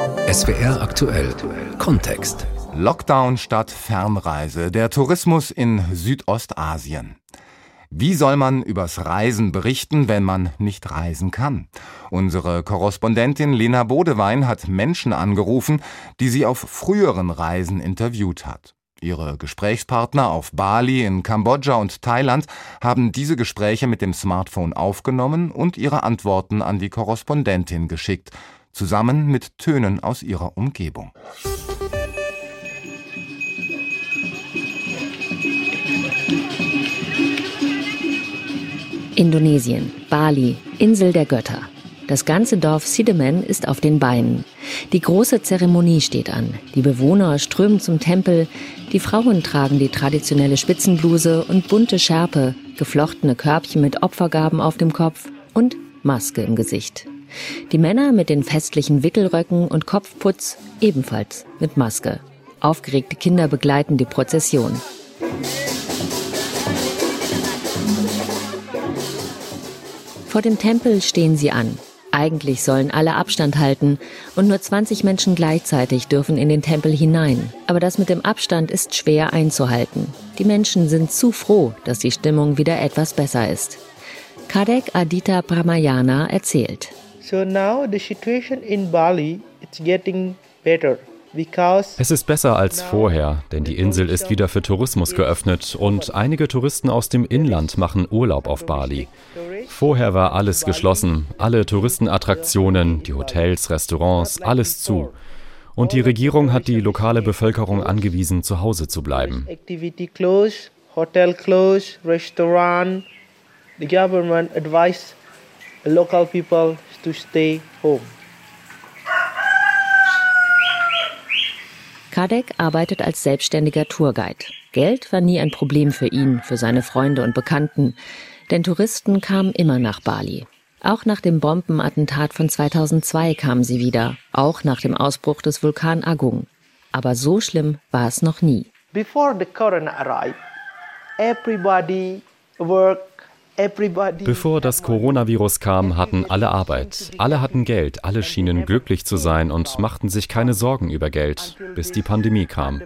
SWR aktuell Kontext. Lockdown statt Fernreise. Der Tourismus in Südostasien. Wie soll man übers Reisen berichten, wenn man nicht reisen kann? Unsere Korrespondentin Lena Bodewein hat Menschen angerufen, die sie auf früheren Reisen interviewt hat. Ihre Gesprächspartner auf Bali, in Kambodscha und Thailand haben diese Gespräche mit dem Smartphone aufgenommen und ihre Antworten an die Korrespondentin geschickt, zusammen mit Tönen aus ihrer Umgebung. Indonesien, Bali, Insel der Götter. Das ganze Dorf Sidemen ist auf den Beinen. Die große Zeremonie steht an. Die Bewohner strömen zum Tempel. Die Frauen tragen die traditionelle Spitzenbluse und bunte Schärpe, geflochtene Körbchen mit Opfergaben auf dem Kopf und Maske im Gesicht. Die Männer mit den festlichen Wickelröcken und Kopfputz ebenfalls mit Maske. Aufgeregte Kinder begleiten die Prozession. Vor dem Tempel stehen sie an. Eigentlich sollen alle Abstand halten und nur 20 Menschen gleichzeitig dürfen in den Tempel hinein. Aber das mit dem Abstand ist schwer einzuhalten. Die Menschen sind zu froh, dass die Stimmung wieder etwas besser ist. Kadek Adita Pramayana erzählt. So now the situation in Bali it's getting better. Es ist besser als vorher, denn die Insel ist wieder für Tourismus geöffnet und einige Touristen aus dem Inland machen Urlaub auf Bali. Vorher war alles geschlossen, alle Touristenattraktionen, die Hotels, Restaurants, alles zu. Und die Regierung hat die lokale Bevölkerung angewiesen, zu Hause zu bleiben. Hotel closed, restaurant. The government advised local people to stay home. Kadek arbeitet als selbstständiger Tourguide. Geld war nie ein Problem für ihn, für seine Freunde und Bekannten, denn Touristen kamen immer nach Bali. Auch nach dem Bombenattentat von 2002 kamen sie wieder, auch nach dem Ausbruch des Vulkan Agung. Aber so schlimm war es noch nie. Before the corona arrived, everybody worked Bevor das Coronavirus kam, hatten alle Arbeit. Alle hatten Geld, alle schienen glücklich zu sein und machten sich keine Sorgen über Geld, bis die Pandemie kam.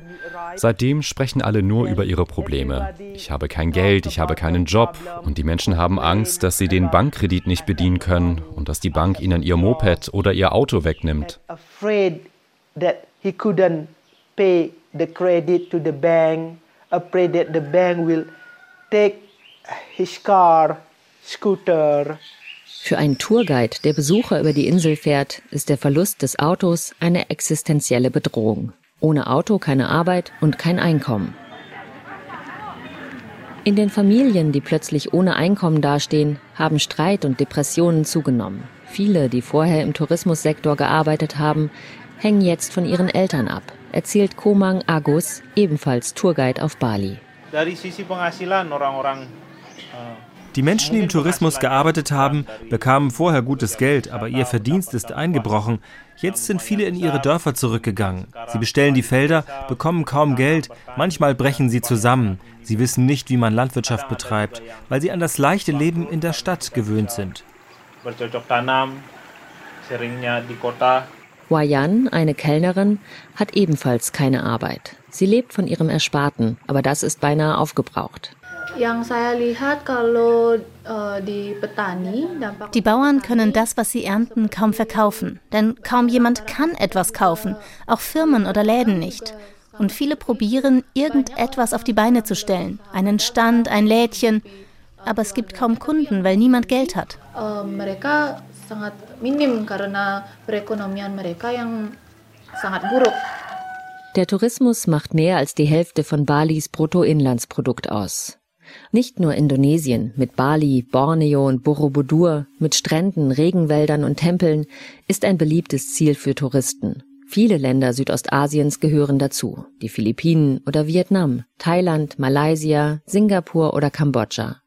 Seitdem sprechen alle nur über ihre Probleme. Ich habe kein Geld, ich habe keinen Job und die Menschen haben Angst, dass sie den Bankkredit nicht bedienen können und dass die Bank ihnen ihr Moped oder ihr Auto wegnimmt. pay the credit to the bank, afraid that the bank will take. Für einen Tourguide, der Besucher über die Insel fährt, ist der Verlust des Autos eine existenzielle Bedrohung. Ohne Auto keine Arbeit und kein Einkommen. In den Familien, die plötzlich ohne Einkommen dastehen, haben Streit und Depressionen zugenommen. Viele, die vorher im Tourismussektor gearbeitet haben, hängen jetzt von ihren Eltern ab, erzählt Komang Agus, ebenfalls Tourguide auf Bali. Dari sisi penghasilan orang-orang die Menschen, die im Tourismus gearbeitet haben, bekamen vorher gutes Geld, aber ihr Verdienst ist eingebrochen. Jetzt sind viele in ihre Dörfer zurückgegangen. Sie bestellen die Felder, bekommen kaum Geld, manchmal brechen sie zusammen. Sie wissen nicht, wie man Landwirtschaft betreibt, weil sie an das leichte Leben in der Stadt gewöhnt sind. Wayan, eine Kellnerin, hat ebenfalls keine Arbeit. Sie lebt von ihrem Ersparten, aber das ist beinahe aufgebraucht. Eh, die Bauern können das, was sie ernten, kaum verkaufen, denn kaum jemand kann etwas kaufen, auch Firmen oder Läden nicht. Und viele probieren, irgendetwas auf die Beine zu stellen, einen Stand, ein Lädchen, aber es gibt kaum Kunden, weil niemand Geld hat. Eh, Der Tourismus macht mehr als die Hälfte von Balis Bruttoinlandsprodukt aus. Nicht nur Indonesien mit Bali, Borneo und Borobudur, mit Stränden, Regenwäldern und Tempeln ist ein beliebtes Ziel für Touristen. Viele Länder Südostasiens gehören dazu, die Philippinen oder Vietnam, Thailand, Malaysia, Singapur oder Kambodscha.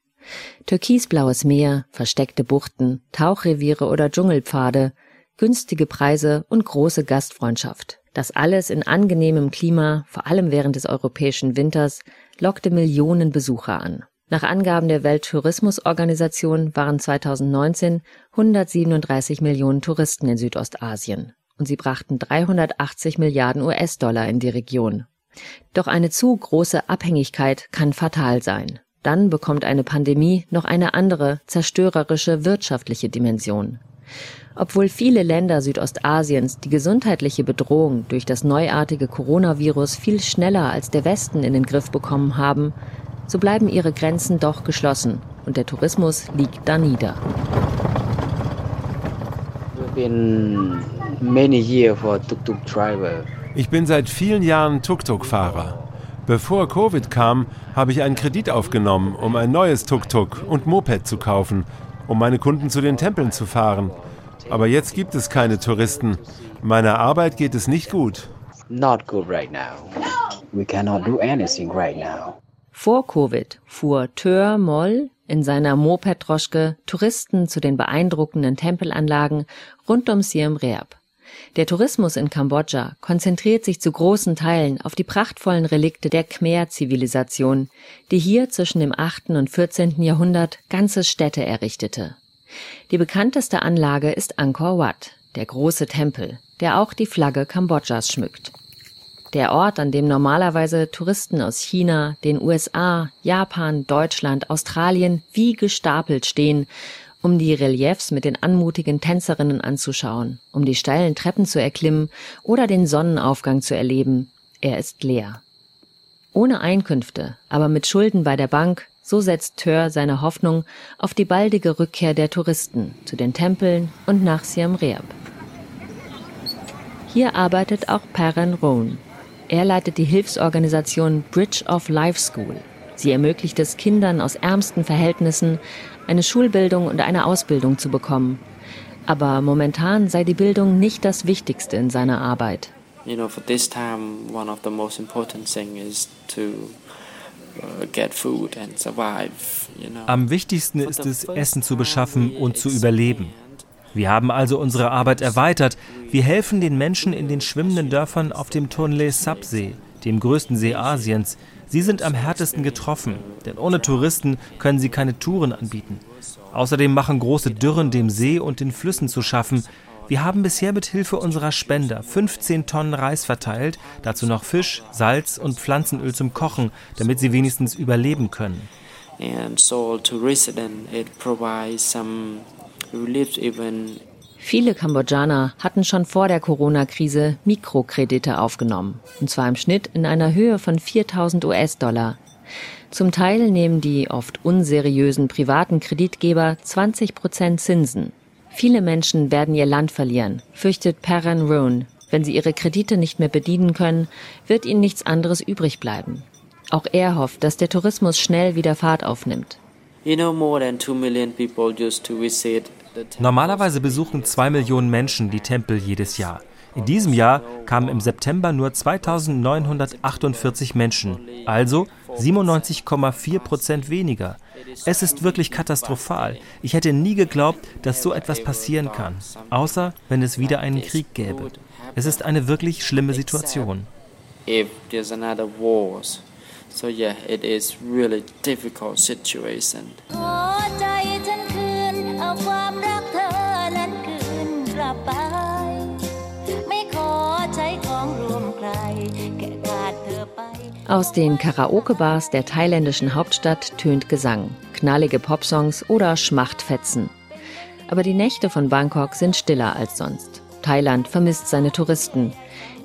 Türkisblaues Meer, versteckte Buchten, Tauchreviere oder Dschungelpfade, günstige Preise und große Gastfreundschaft. Das alles in angenehmem Klima, vor allem während des europäischen Winters, lockte Millionen Besucher an. Nach Angaben der Welttourismusorganisation waren 2019 137 Millionen Touristen in Südostasien. und sie brachten 380 Milliarden US-Dollar in die Region. Doch eine zu große Abhängigkeit kann fatal sein. Dann bekommt eine Pandemie noch eine andere, zerstörerische wirtschaftliche Dimension. Obwohl viele Länder Südostasiens die gesundheitliche Bedrohung durch das neuartige Coronavirus viel schneller als der Westen in den Griff bekommen haben, so bleiben ihre Grenzen doch geschlossen und der Tourismus liegt da nieder. Ich bin seit vielen Jahren Tuk-Tuk-Fahrer. Bevor Covid kam, habe ich einen Kredit aufgenommen, um ein neues Tuk-Tuk und Moped zu kaufen, um meine Kunden zu den Tempeln zu fahren. Aber jetzt gibt es keine Touristen. Meiner Arbeit geht es nicht gut. Not good right now. We cannot do anything right now. Vor Covid fuhr Tör Moll in seiner Moped-Droschke Touristen zu den beeindruckenden Tempelanlagen rund um Siem Reap. Der Tourismus in Kambodscha konzentriert sich zu großen Teilen auf die prachtvollen Relikte der Khmer-Zivilisation, die hier zwischen dem 8. und 14. Jahrhundert ganze Städte errichtete. Die bekannteste Anlage ist Angkor Wat, der große Tempel, der auch die Flagge Kambodschas schmückt. Der Ort, an dem normalerweise Touristen aus China, den USA, Japan, Deutschland, Australien wie gestapelt stehen, um die Reliefs mit den anmutigen Tänzerinnen anzuschauen, um die steilen Treppen zu erklimmen oder den Sonnenaufgang zu erleben. Er ist leer. Ohne Einkünfte, aber mit Schulden bei der Bank, so setzt Tör seine Hoffnung auf die baldige Rückkehr der Touristen zu den Tempeln und nach Siam Reap. Hier arbeitet auch Perren Rohn. Er leitet die Hilfsorganisation Bridge of Life School. Sie ermöglicht es Kindern aus ärmsten Verhältnissen, eine Schulbildung und eine Ausbildung zu bekommen. Aber momentan sei die Bildung nicht das Wichtigste in seiner Arbeit. You know, for this time, one of the most important thing is to Uh, Am wichtigsten ist es, Essen zu beschaffen und zu überleben. Wir haben also unsere Arbeit erweitert. Wir helfen den Menschen in den schwimmenden Dörfern auf dem Tonle Sap-See, dem größten See Asiens. Sie sind am härtesten getroffen, denn ohne Touristen können sie keine Touren anbieten. Außerdem machen große Dürren dem See und den Flüssen zu schaffen. Wir haben bisher mit Hilfe unserer Spender 15 Tonnen Reis verteilt, dazu noch Fisch, Salz und Pflanzenöl zum Kochen, damit sie wenigstens überleben können. Viele Kambodschaner hatten schon vor der Corona-Krise Mikrokredite aufgenommen, und zwar im Schnitt in einer Höhe von 4000 US-Dollar. Zum Teil nehmen die oft unseriösen privaten Kreditgeber 20 Prozent Zinsen. Viele Menschen werden ihr Land verlieren, fürchtet Perrin Roon. Wenn sie ihre Kredite nicht mehr bedienen können, wird ihnen nichts anderes übrig bleiben. Auch er hofft, dass der Tourismus schnell wieder Fahrt aufnimmt. Normalerweise besuchen zwei Millionen Menschen die Tempel jedes Jahr. In diesem Jahr kamen im September nur 2948 Menschen, also 97,4 Prozent weniger. Es ist wirklich katastrophal. Ich hätte nie geglaubt, dass so etwas passieren kann, außer wenn es wieder einen Krieg gäbe. Es ist eine wirklich schlimme Situation. So yeah, it is really difficult situation. แค่ขาดเธอไป Aus den Karaoke-Bars der thailändischen Hauptstadt tönt Gesang, knallige Popsongs oder Schmachtfetzen. Aber die Nächte von Bangkok sind stiller als sonst. Thailand vermisst seine Touristen.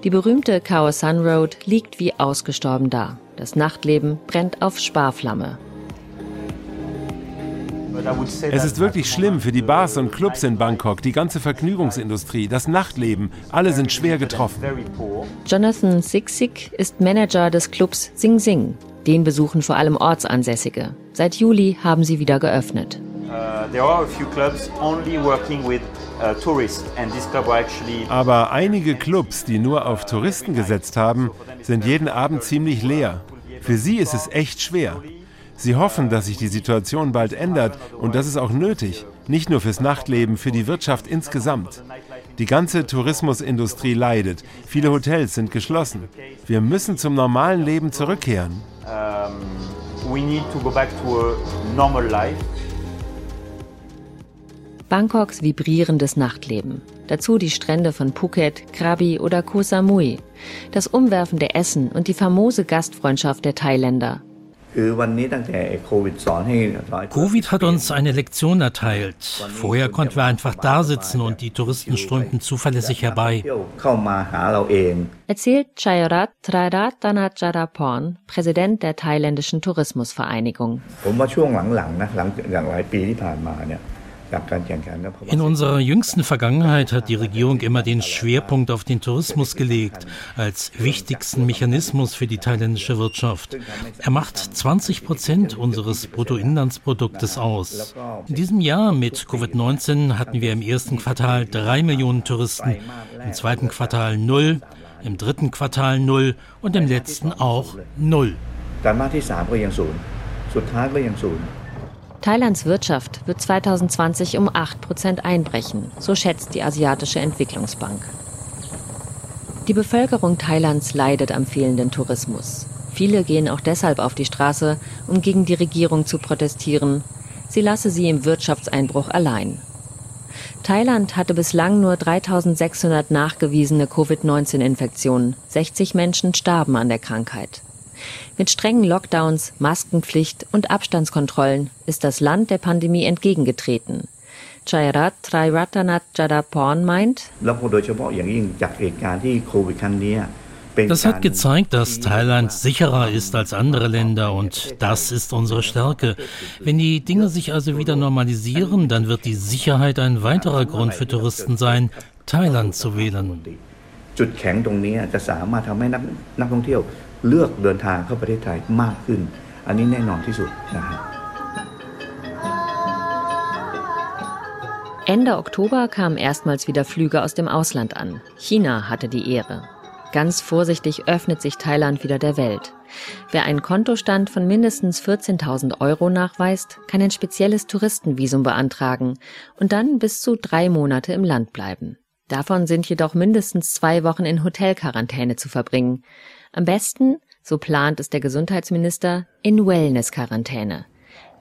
Die berühmte Khao San Road liegt wie ausgestorben da. Das Nachtleben brennt auf Sparflamme. Es ist wirklich schlimm für die Bars und Clubs in Bangkok, die ganze Vergnügungsindustrie, das Nachtleben. Alle sind schwer getroffen. Jonathan Siksik ist Manager des Clubs Sing Sing. Den besuchen vor allem Ortsansässige. Seit Juli haben sie wieder geöffnet. Uh, Aber einige Clubs, die nur auf Touristen gesetzt haben, sind jeden Abend ziemlich leer. Für sie ist es echt schwer. Sie hoffen, dass sich die Situation bald ändert und das ist auch nötig, nicht nur fürs Nachtleben, für die Wirtschaft insgesamt. Die ganze Tourismusindustrie leidet, viele Hotels sind geschlossen. Wir müssen zum normalen Leben zurückkehren. Bangkoks vibrierendes Nachtleben. Dazu die Strände von Phuket, Krabi oder Koh Samui. Das umwerfende Essen und die famose Gastfreundschaft der Thailänder. Covid hat uns eine Lektion erteilt. Vorher konnten wir einfach da sitzen und die Touristen strömten zuverlässig herbei. Erzählt Chayrat Traratanacharaporn, Präsident der thailändischen Tourismusvereinigung. In unserer jüngsten Vergangenheit hat die Regierung immer den Schwerpunkt auf den Tourismus gelegt, als wichtigsten Mechanismus für die thailändische Wirtschaft. Er macht 20 Prozent unseres Bruttoinlandsproduktes aus. In diesem Jahr mit Covid-19 hatten wir im ersten Quartal drei Millionen Touristen, im zweiten Quartal null, im dritten Quartal null und im letzten auch null. Thailands Wirtschaft wird 2020 um 8 Prozent einbrechen, so schätzt die Asiatische Entwicklungsbank. Die Bevölkerung Thailands leidet am fehlenden Tourismus. Viele gehen auch deshalb auf die Straße, um gegen die Regierung zu protestieren. Sie lasse sie im Wirtschaftseinbruch allein. Thailand hatte bislang nur 3600 nachgewiesene Covid-19-Infektionen. 60 Menschen starben an der Krankheit. Mit strengen Lockdowns, Maskenpflicht und Abstandskontrollen ist das Land der Pandemie entgegengetreten. Chairat Triratanath Jadaporn meint, das hat gezeigt, dass Thailand sicherer ist als andere Länder und das ist unsere Stärke. Wenn die Dinge sich also wieder normalisieren, dann wird die Sicherheit ein weiterer Grund für Touristen sein, Thailand zu wählen. จุดแข็งตรงนี้จะสามารถทำให้นักนักท่องเที่ยว Ende Oktober kamen erstmals wieder Flüge aus dem Ausland an. China hatte die Ehre. Ganz vorsichtig öffnet sich Thailand wieder der Welt. Wer einen Kontostand von mindestens 14.000 Euro nachweist, kann ein spezielles Touristenvisum beantragen und dann bis zu drei Monate im Land bleiben. Davon sind jedoch mindestens zwei Wochen in Hotelquarantäne zu verbringen. Am besten, so plant es der Gesundheitsminister, in Wellness-Quarantäne.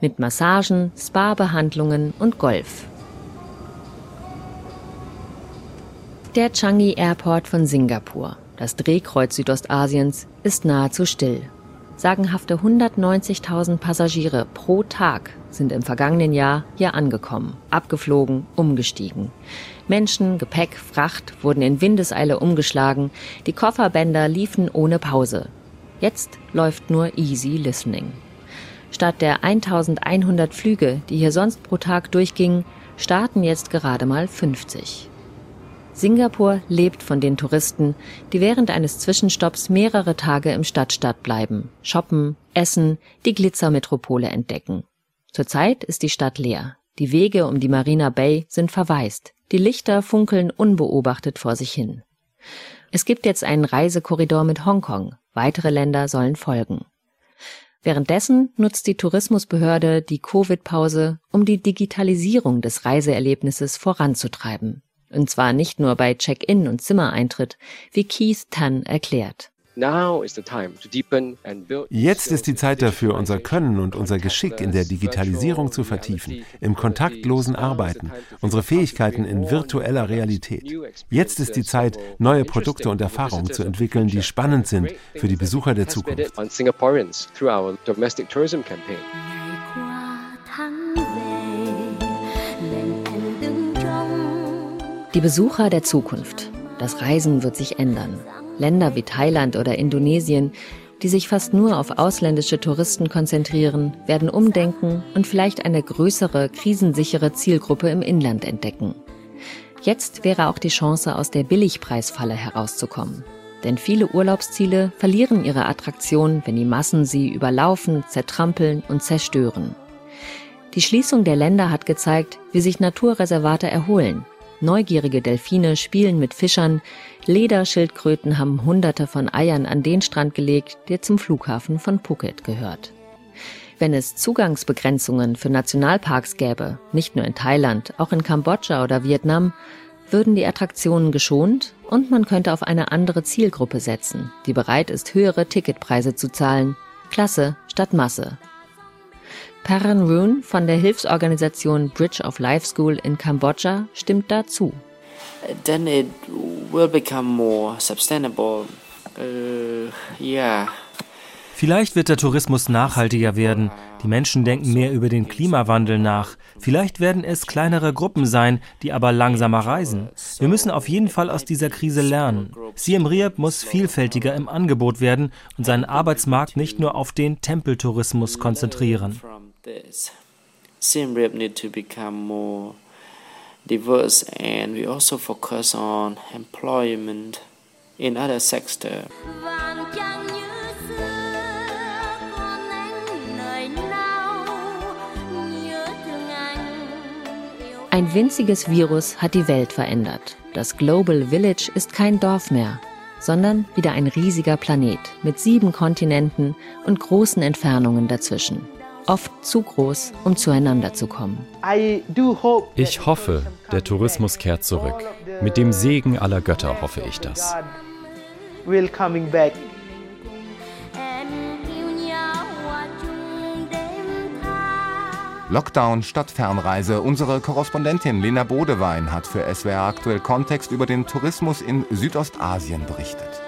Mit Massagen, Spa-Behandlungen und Golf. Der Changi Airport von Singapur, das Drehkreuz Südostasiens, ist nahezu still. Sagenhafte 190.000 Passagiere pro Tag sind im vergangenen Jahr hier angekommen, abgeflogen, umgestiegen. Menschen, Gepäck, Fracht wurden in Windeseile umgeschlagen, die Kofferbänder liefen ohne Pause. Jetzt läuft nur Easy Listening. Statt der 1100 Flüge, die hier sonst pro Tag durchgingen, starten jetzt gerade mal 50. Singapur lebt von den Touristen, die während eines Zwischenstopps mehrere Tage im Stadtstadt bleiben, shoppen, essen, die Glitzermetropole entdecken. Zurzeit ist die Stadt leer. Die Wege um die Marina Bay sind verwaist. Die Lichter funkeln unbeobachtet vor sich hin. Es gibt jetzt einen Reisekorridor mit Hongkong. Weitere Länder sollen folgen. Währenddessen nutzt die Tourismusbehörde die Covid-Pause, um die Digitalisierung des Reiseerlebnisses voranzutreiben. Und zwar nicht nur bei Check-in und Zimmereintritt, wie Keith Tan erklärt. Jetzt ist die Zeit dafür, unser Können und unser Geschick in der Digitalisierung zu vertiefen, im kontaktlosen Arbeiten, unsere Fähigkeiten in virtueller Realität. Jetzt ist die Zeit, neue Produkte und Erfahrungen zu entwickeln, die spannend sind für die Besucher der Zukunft. Die Besucher der Zukunft. Das Reisen wird sich ändern. Länder wie Thailand oder Indonesien, die sich fast nur auf ausländische Touristen konzentrieren, werden umdenken und vielleicht eine größere, krisensichere Zielgruppe im Inland entdecken. Jetzt wäre auch die Chance, aus der Billigpreisfalle herauszukommen. Denn viele Urlaubsziele verlieren ihre Attraktion, wenn die Massen sie überlaufen, zertrampeln und zerstören. Die Schließung der Länder hat gezeigt, wie sich Naturreservate erholen. Neugierige Delfine spielen mit Fischern, Lederschildkröten haben hunderte von Eiern an den Strand gelegt, der zum Flughafen von Phuket gehört. Wenn es Zugangsbegrenzungen für Nationalparks gäbe, nicht nur in Thailand, auch in Kambodscha oder Vietnam, würden die Attraktionen geschont und man könnte auf eine andere Zielgruppe setzen, die bereit ist, höhere Ticketpreise zu zahlen. Klasse statt Masse. Perren Rune von der Hilfsorganisation Bridge of Life School in Kambodscha stimmt dazu. Then it will become more sustainable. Uh, yeah. Vielleicht wird der Tourismus nachhaltiger werden. Die Menschen denken mehr über den Klimawandel nach. Vielleicht werden es kleinere Gruppen sein, die aber langsamer reisen. Wir müssen auf jeden Fall aus dieser Krise lernen. Siem Reap muss vielfältiger im Angebot werden und seinen Arbeitsmarkt nicht nur auf den Tempeltourismus konzentrieren. Siem Reap need to become more diverse and we also focus on employment in other sectors. Ein winziges Virus hat die Welt verändert. Das Global Village ist kein Dorf mehr, sondern wieder ein riesiger Planet mit sieben Kontinenten und großen Entfernungen dazwischen. Oft zu groß, um zueinander zu kommen. Ich hoffe, der Tourismus kehrt zurück. Mit dem Segen aller Götter hoffe ich das. Lockdown statt Fernreise. Unsere Korrespondentin Lena Bodewein hat für SWR aktuell Kontext über den Tourismus in Südostasien berichtet.